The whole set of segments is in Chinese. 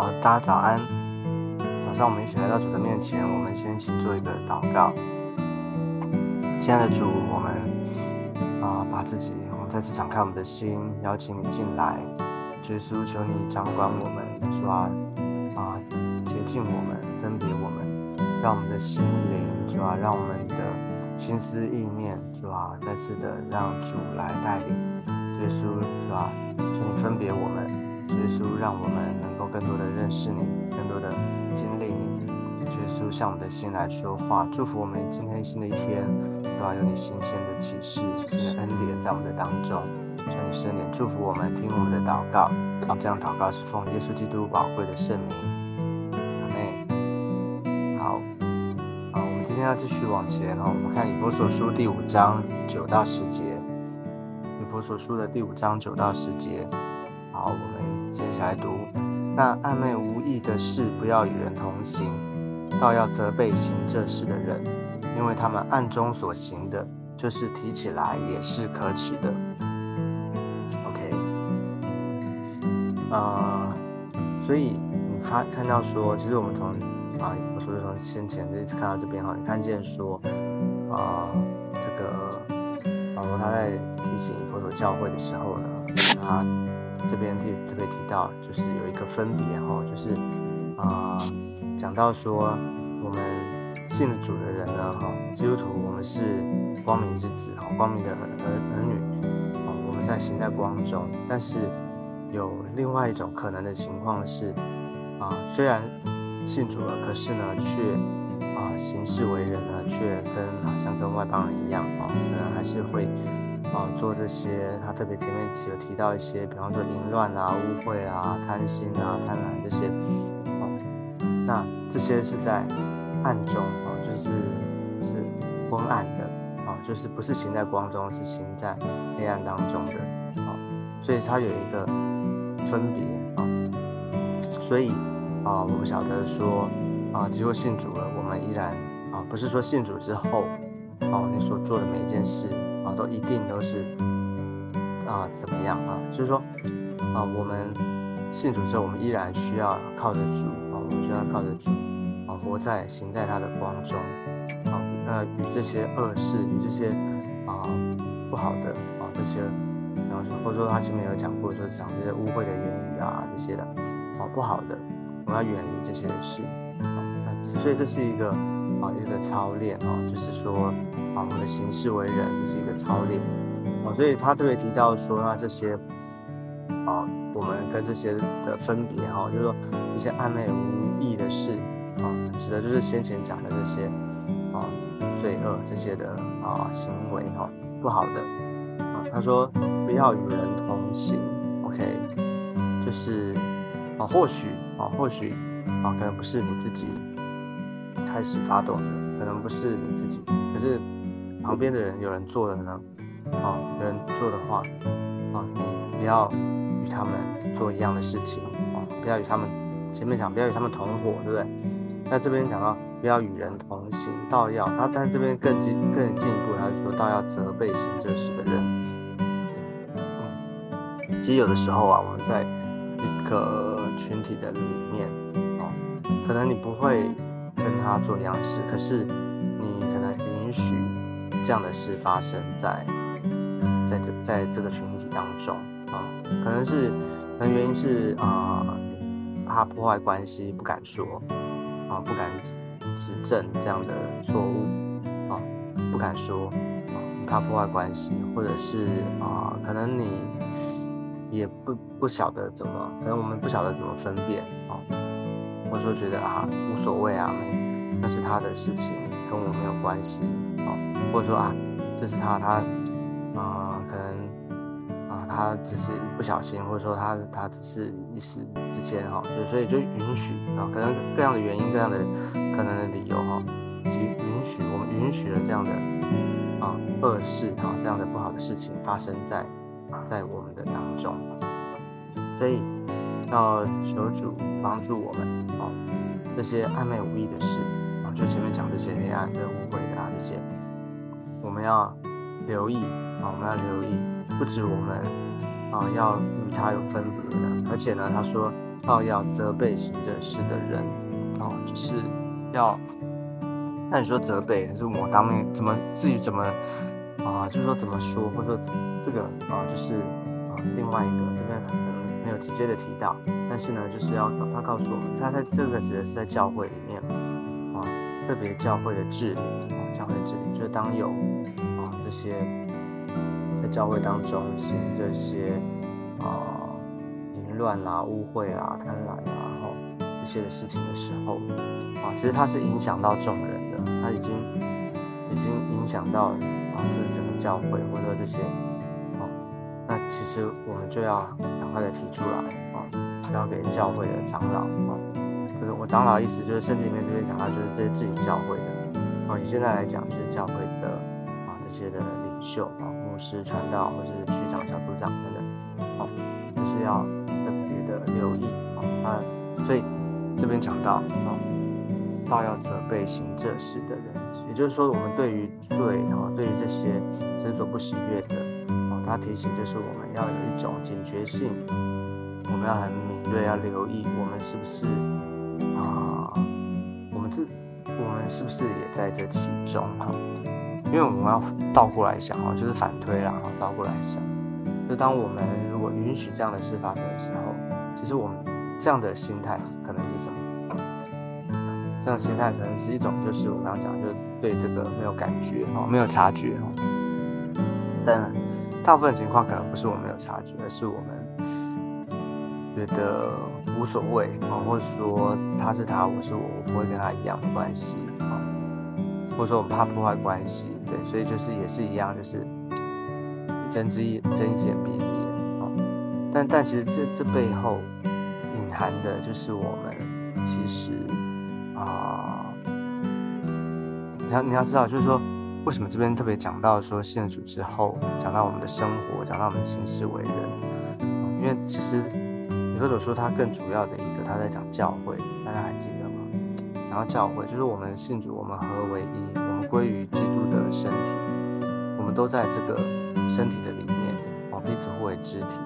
好，大家早安。早上我们一起来到主的面前，我们先一起做一个祷告。亲爱的主，我们啊，把自己，我们再次敞开我们的心，邀请你进来。耶稣，求你掌管我们，主啊，啊，洁净我们，分别我们，让我们的心灵，主啊，让我们的心思意念，主啊，再次的让主来带领。耶稣，主啊，求你分别我们。耶稣，让我们能够更多的认识你，更多的经历你。耶稣，向我们的心来说话，祝福我们今天新的一天，都要，有你新鲜的启示、新的恩典在我们的当中。求你圣灵祝福我们，听我们的祷告。这样祷告是奉耶稣基督宝贵的圣名。阿妹，好，好，我们今天要继续往前哦。我们看以弗所书第五章九到十节。以弗所书的第五章九到十节。好，我们接下来读。那暧昧无益的事，不要与人同行，倒要责备行这事的人，因为他们暗中所行的，就是提起来也是可耻的。OK，呃，所以你看看到说，其实我们从啊，我说从先前一直看到这边哈，你看见说，啊，这个保罗他在提醒佛陀教会的时候呢，他。这边特特别提到，就是有一个分别哈，就是啊，讲到说我们信了主的人呢哈，基督徒我们是光明之子哈，光明的儿儿女啊，我们在行在光中，但是有另外一种可能的情况是啊，虽然信主了，可是呢却啊行事为人呢却跟好像跟外邦人一样啊，可能还是会。啊，做这些，他特别前面有提到一些，比方说淫乱啊、污秽啊、贪心啊、贪婪这些，哦，那这些是在暗中啊，就是是昏暗的啊，就是不是行在光中，是行在黑暗当中的啊，所以它有一个分别啊，所以啊，我们晓得说啊，结果信主了，我们依然啊，不是说信主之后哦，你所做的每一件事。都一定都是啊，怎么样啊？就是说啊，我们信主之后，我们依然需要靠着主啊，我们需要靠着主啊，活在行在他的光中啊。那与这些恶事，与这些啊不好的啊这些，然后说或者说他前面有讲过，说讲这些污秽的言语啊这些的啊不好的，我们要远离这些事啊。所以这是一个。啊，一个操练啊，就是说啊，我们的行事为人是一个操练啊，所以他特别提到说啊，这些啊，我们跟这些的分别哈，就是说这些暧昧无意的事啊，指的就是先前讲的这些啊罪恶这些的啊行为哈，不好的啊，他说不要与人同行，OK，就是啊，或许啊，或许啊，可能不是你自己。开始发动的可能不是你自己，可是旁边的人有人做了呢，啊，有人做的话，啊，你不要与他们做一样的事情，啊，不要与他们前面讲不要与他们同伙，对不对？那这边讲到不要与人同行，道要他，但这边更进更进一步，他说道要责备行这事的人。其实有的时候啊，我们在一个群体的里面，啊，可能你不会。跟他做一样事，可是你可能允许这样的事发生在在这在这个群体当中啊，可能是可能原因是啊，怕破坏关系，不敢说啊，不敢指指正这样的错误啊，不敢说啊，怕破坏关系，或者是啊，可能你也不不晓得怎么，可能我们不晓得怎么分辨啊。或者说觉得啊无所谓啊，那是他的事情，跟我没有关系啊。或者说啊，这是他他啊，可能啊他只是不小心，或者说他他只是一时之间哈，就所以就允许啊，可能各样的原因、各样的可能的理由哈，去允许我们允许了这样的啊恶事啊这样的不好的事情发生在在我们的当中，所以。要求主帮助我们啊，这些暧昧无益的事，就前面讲这些黑暗的污秽啊这些，我们要留意啊，我们要留意，不止我们啊要与他有分别的，而且呢，他说要要责备行这事的人，哦，就是要，那你说责备，可是我当面怎么至于怎么啊，就是说怎么说，或者说这个啊，就是啊，另外一个这边可能没有直接的提到，但是呢，就是要他告诉我们，他在这个指的是在教会里面，特别教会的治理啊，教会治理就是当有啊这些在教会当中行这些啊淫。乱啦、污秽啦、贪婪啦，然后这些的事情的时候，啊，其实它是影响到众人的，它已经已经影响到啊，这整个教会或者说这些，哦，那其实我们就要赶快的提出来啊，交给教会的长老啊，这个我长老的意思就是圣经里面这边讲到就是这些自己教会的，哦，以现在来讲就是教会的啊这些的领袖啊，牧师、传道或者是区长、小组长等等，好，就是要特别的。留意啊，所以这边讲到啊，道要责备行这事的人，也就是说，我们对于对啊，对于这些神所不喜悦的啊，他提醒就是我们要有一种警觉性，我们要很敏锐，要留意我们是不是啊，我们自我们是不是也在这其中哈？因为我们要倒过来想哈，就是反推啦哈，倒过来想，就当我们如果允许这样的事发生的时候。其实我们这样的心态可能是什么？这样的心态可能是一种，就是我刚刚讲，就是对这个没有感觉哈，没有察觉哈。但大部分情况可能不是我们没有察觉，而是我们觉得无所谓啊，或者说他是他，我是我，我不会跟他一样的关系啊，或者说我们怕破坏关系，对，所以就是也是一样，就是睁只眼睁一只眼闭一只眼。但但其实这这背后隐含的就是我们其实啊，你要你要知道，就是说为什么这边特别讲到说信主之后，讲到我们的生活，讲到我们行事为人，因为其实或者说他更主要的一个，他在讲教会，大家还记得吗？讲到教会，就是我们信主，我们合为一，我们归于基督的身体，我们都在这个身体的里面，哦，彼此互为肢体。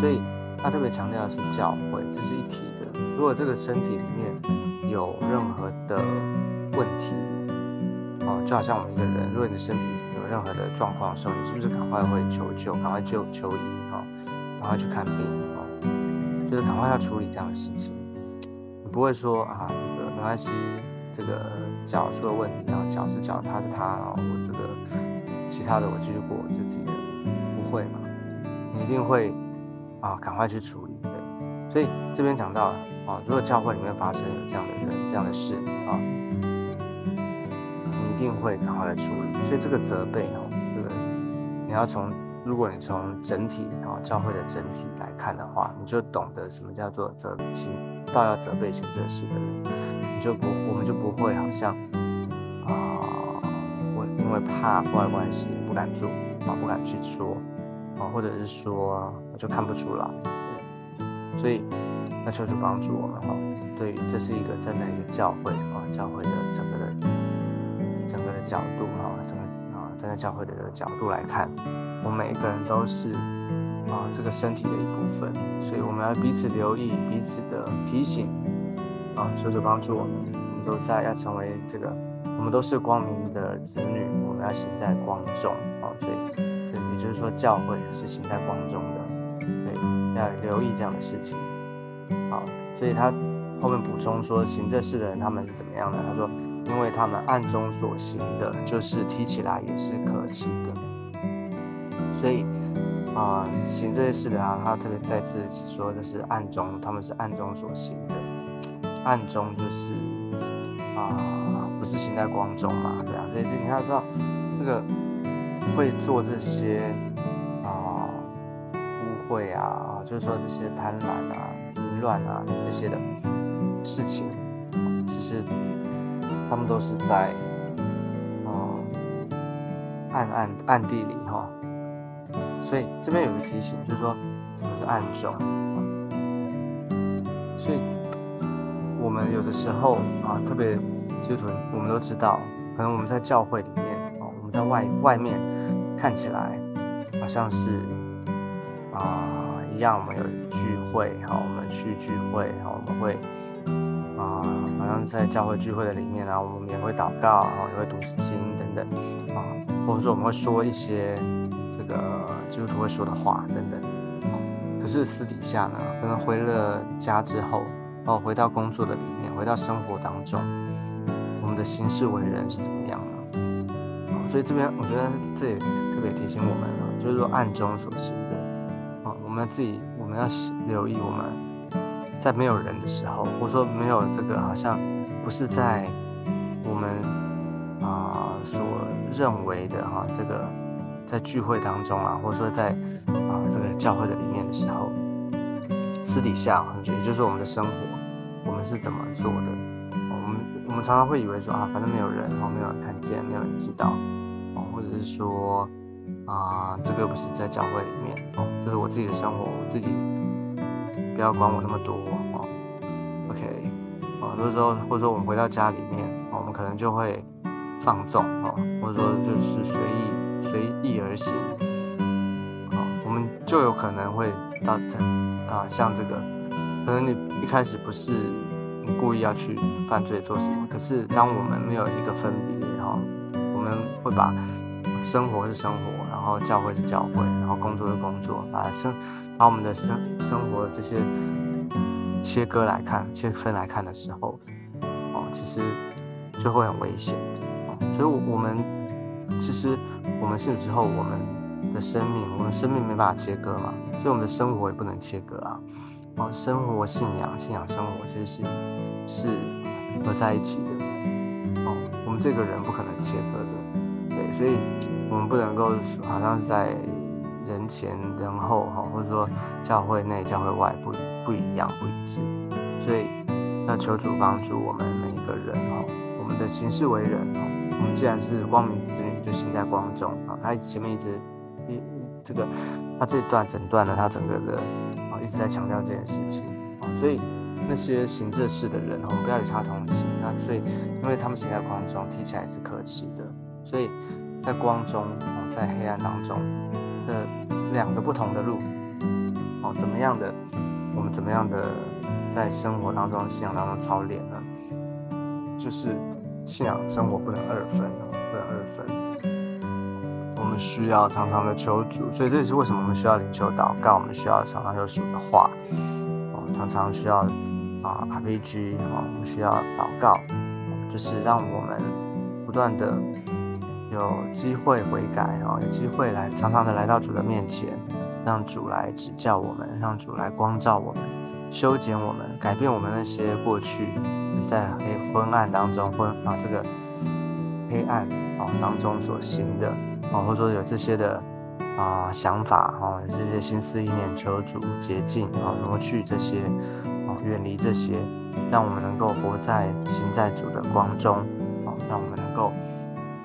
所以他特别强调的是教会，这是一体的。如果这个身体里面有任何的问题，哦，就好像我们一个人，如果你的身体有任何的状况的时候，你是不是赶快会求救，赶快救求医，哈，赶快去看病，就是赶快要处理这样的事情。你不会说啊，这个没关系，这个脚出了问题，然后脚是脚，他是他，然后我这个其他的我继续过我自己的，不会嘛？你一定会。啊，赶快去处理，对。所以这边讲到啊，如果教会里面发生有这样的人、这样的事啊，你一定会赶快来处理。所以这个责备哦，这个你要从，如果你从整体啊教会的整体看的话，你就懂得什么叫做责行，到要责备行这事的人，你就不，我们就不会好像啊，我因为怕破坏关系不敢做啊，不敢去说。啊，或者是说，我就看不出来，所以那求主帮助我们哈。对，这是一个站在一个教会啊，教会的整个的整个的角度哈，整个啊站在教会的角度来看，我们每一个人都是啊这个身体的一部分，所以我们要彼此留意，彼此的提醒啊，求主帮助我们，我们都在要成为这个，我们都是光明的子女，我们要行在光中啊，所以。就是说，教会是行在光中的，对，要留意这样的事情。好，所以他后面补充说，行这事的人他们是怎么样的？他说，因为他们暗中所行的，就是提起来也是可耻的。所以啊，行这些事的啊，他特别再次说的是暗中，他们是暗中所行的。暗中就是啊，不是行在光中嘛？对啊，所以这你看到那个。会做这些啊污秽啊，就是说这些贪婪啊、淫乱啊这些的事情，其实他们都是在啊暗暗暗地里哈。所以这边有个提醒，就是说什么是暗中？所以我们有的时候啊，特别基督徒，我们都知道，可能我们在教会里面啊，我们在外外面。看起来好像是啊，一样，我们有聚会，好，我们去聚会，好，我们会啊，好像在教会聚会的里面啊，我们也会祷告，然后也会读经等等啊，或者说我们会说一些这个基督徒会说的话等等。可是私底下呢，可能回了家之后，哦，回到工作的里面，回到生活当中，我们的行事为人是怎么样呢？哦所以这边我觉得这也特别提醒我们啊，就是说暗中所行的啊，我们自己我们要留意我们在没有人的时候，或者说没有这个好像不是在我们啊所认为的哈这个在聚会当中啊，或者说在。啊，这个教会的里面的时候，私底下，也就是我们的生活，我们是怎么做的？我们我们常常会以为说啊，反正没有人，然后没有人看见，没有人知道，哦，或者是说啊，这个不是在教会里面，哦，这是我自己的生活，我自己不要管我那么多，哦，OK，哦，有时候或者说我们回到家里面，我们可能就会放纵，哦，或者说就是随意随意而行。我们就有可能会到啊，像这个，可能你一开始不是你故意要去犯罪做什么，可是当我们没有一个分别，然后我们会把生活是生活，然后教会是教会，然后工作是工作，把生把我们的生生活这些切割来看、切分来看的时候，哦，其实就会很危险。所以，我们其实我们信主之后，我们。的生命，我们生命没办法切割嘛，所以我们的生活也不能切割啊。哦，生活、信仰、信仰、生活其实是是合在一起的。哦，我们这个人不可能切割的，对，所以我们不能够好像在人前人后哈，或者说教会内、教会外不不一样、不一致。所以要求主帮助我们每一个人哈，我们的行事为人哦，我们既然是光明子女，就行在光中啊。他前面一直一。这个，他这段整段呢，他整个的啊一直在强调这件事情啊，所以那些行这事的人，我们不要与他同行。那所以，因为他们行在光中，听起来是可耻的。所以在光中啊，在黑暗当中，这两个不同的路哦，怎么样的，我们怎么样的在生活当中、信仰当中操练呢？就是信仰生活不能二分哦，不能二分。我们需要常常的求主，所以这也是为什么我们需要领袖祷告，我们需要常常有主的话，哦，常常需要啊 RPG 哦，我们需要祷告，就是让我们不断的有机会悔改哦，有机会来常常的来到主的面前，让主来指教我们，让主来光照我们，修剪我们，改变我们那些过去在黑昏暗当中昏啊这个黑暗啊当中所行的。哦，或者说有这些的啊想法哦，这些心思意念求主洁净啊，挪去这些哦，远离这些，让我们能够活在行在主的光中哦，让我们能够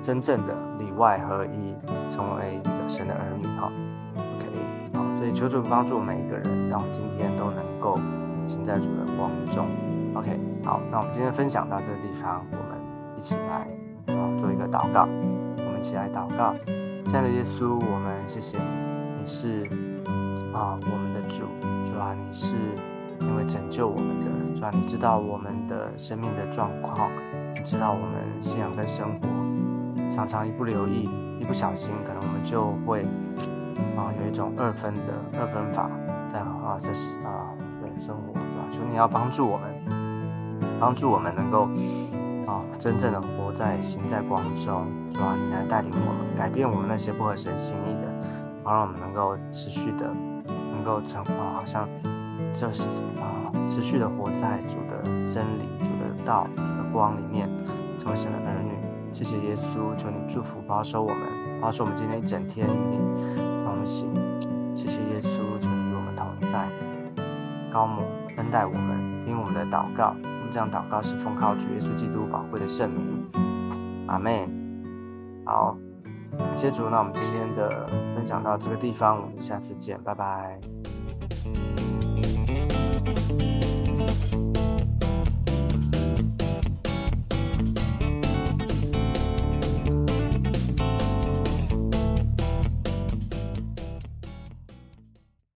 真正的里外合一，成为一个神的儿女哈。OK，好，所以求主帮助每一个人，让我们今天都能够行在主的光中。OK，好，那我们今天分享到这个地方，我们一起来做一个祷告。我们一起来祷告，亲爱的耶稣，我们谢谢你，你是啊我们的主，主啊，你是因为拯救我们的，主啊，你知道我们的生命的状况，你知道我们信仰跟生活，常常一不留意，一不小心，可能我们就会啊有一种二分的二分法在啊在啊对生活，对吧？求你要帮助我们，帮助我们能够。啊，真正的活在行在光中，主啊，你来带领我们，改变我们那些不合神心意的，好让我们能够持续的，能够成啊，好像这是啊，持续的活在主的真理、主的道、主的光里面，成为神的儿女。谢谢耶稣，求你祝福保守我们，保守我们今天一整天与你同行。谢谢耶稣，求你与我们同在，高母恩待我们，听我们的祷告。这样祷告是奉靠主耶稣基督宝贵的圣名，阿妹。好，感谢主。那我们今天的分享到这个地方，我们下次见，拜拜。